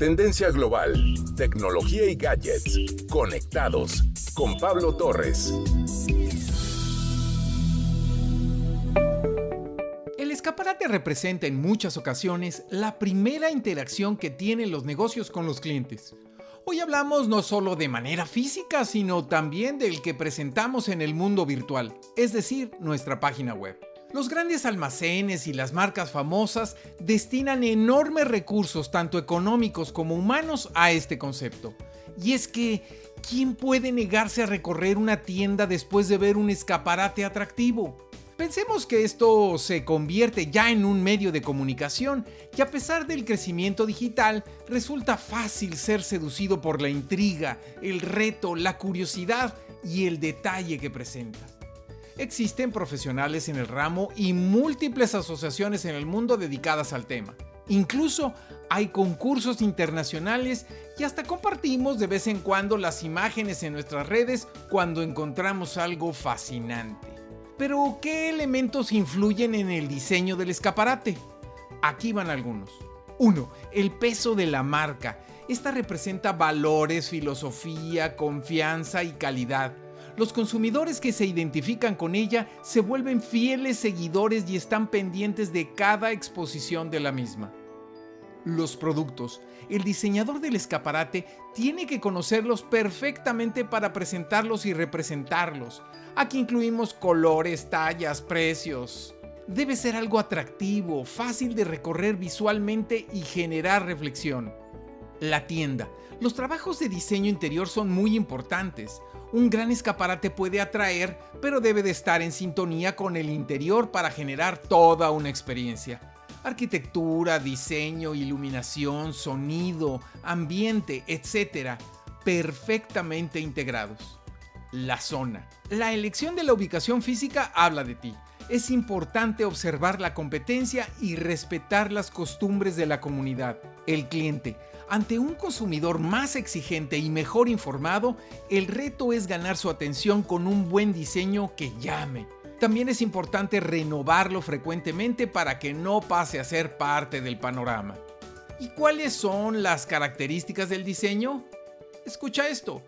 Tendencia global, tecnología y gadgets. Conectados con Pablo Torres. El escaparate representa en muchas ocasiones la primera interacción que tienen los negocios con los clientes. Hoy hablamos no solo de manera física, sino también del que presentamos en el mundo virtual, es decir, nuestra página web. Los grandes almacenes y las marcas famosas destinan enormes recursos, tanto económicos como humanos, a este concepto. Y es que, ¿quién puede negarse a recorrer una tienda después de ver un escaparate atractivo? Pensemos que esto se convierte ya en un medio de comunicación que a pesar del crecimiento digital resulta fácil ser seducido por la intriga, el reto, la curiosidad y el detalle que presenta. Existen profesionales en el ramo y múltiples asociaciones en el mundo dedicadas al tema. Incluso hay concursos internacionales y hasta compartimos de vez en cuando las imágenes en nuestras redes cuando encontramos algo fascinante. Pero, ¿qué elementos influyen en el diseño del escaparate? Aquí van algunos. 1. El peso de la marca. Esta representa valores, filosofía, confianza y calidad los consumidores que se identifican con ella se vuelven fieles seguidores y están pendientes de cada exposición de la misma. Los productos. El diseñador del escaparate tiene que conocerlos perfectamente para presentarlos y representarlos. Aquí incluimos colores, tallas, precios. Debe ser algo atractivo, fácil de recorrer visualmente y generar reflexión. La tienda. Los trabajos de diseño interior son muy importantes. Un gran escaparate puede atraer, pero debe de estar en sintonía con el interior para generar toda una experiencia. Arquitectura, diseño, iluminación, sonido, ambiente, etc. Perfectamente integrados. La zona. La elección de la ubicación física habla de ti. Es importante observar la competencia y respetar las costumbres de la comunidad. El cliente. Ante un consumidor más exigente y mejor informado, el reto es ganar su atención con un buen diseño que llame. También es importante renovarlo frecuentemente para que no pase a ser parte del panorama. ¿Y cuáles son las características del diseño? Escucha esto.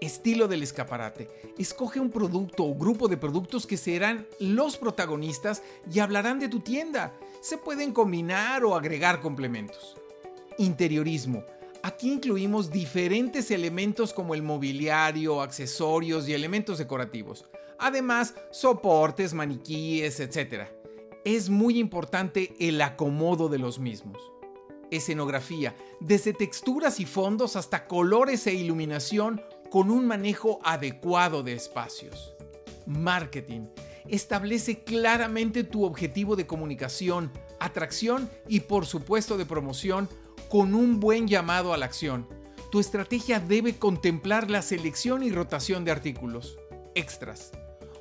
Estilo del escaparate. Escoge un producto o grupo de productos que serán los protagonistas y hablarán de tu tienda. Se pueden combinar o agregar complementos. Interiorismo. Aquí incluimos diferentes elementos como el mobiliario, accesorios y elementos decorativos. Además, soportes, maniquíes, etc. Es muy importante el acomodo de los mismos. Escenografía, desde texturas y fondos hasta colores e iluminación con un manejo adecuado de espacios. Marketing. Establece claramente tu objetivo de comunicación, atracción y por supuesto de promoción con un buen llamado a la acción. Tu estrategia debe contemplar la selección y rotación de artículos. Extras.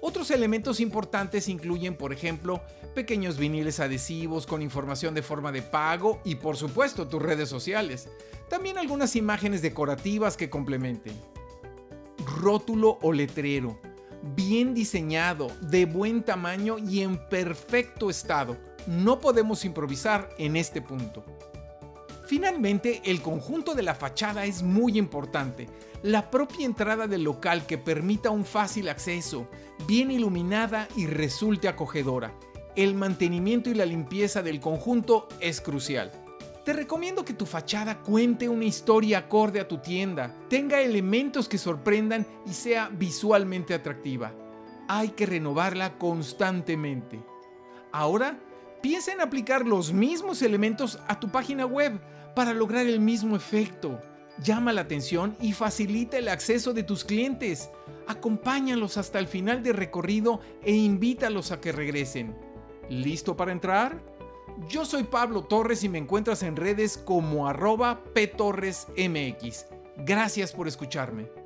Otros elementos importantes incluyen, por ejemplo, pequeños viniles adhesivos con información de forma de pago y, por supuesto, tus redes sociales. También algunas imágenes decorativas que complementen. Rótulo o letrero. Bien diseñado, de buen tamaño y en perfecto estado. No podemos improvisar en este punto. Finalmente, el conjunto de la fachada es muy importante. La propia entrada del local que permita un fácil acceso, bien iluminada y resulte acogedora. El mantenimiento y la limpieza del conjunto es crucial. Te recomiendo que tu fachada cuente una historia acorde a tu tienda, tenga elementos que sorprendan y sea visualmente atractiva. Hay que renovarla constantemente. Ahora, piensa en aplicar los mismos elementos a tu página web para lograr el mismo efecto. Llama la atención y facilita el acceso de tus clientes. Acompáñalos hasta el final del recorrido e invítalos a que regresen. ¿Listo para entrar? Yo soy Pablo Torres y me encuentras en redes como arroba ptorresmx. Gracias por escucharme.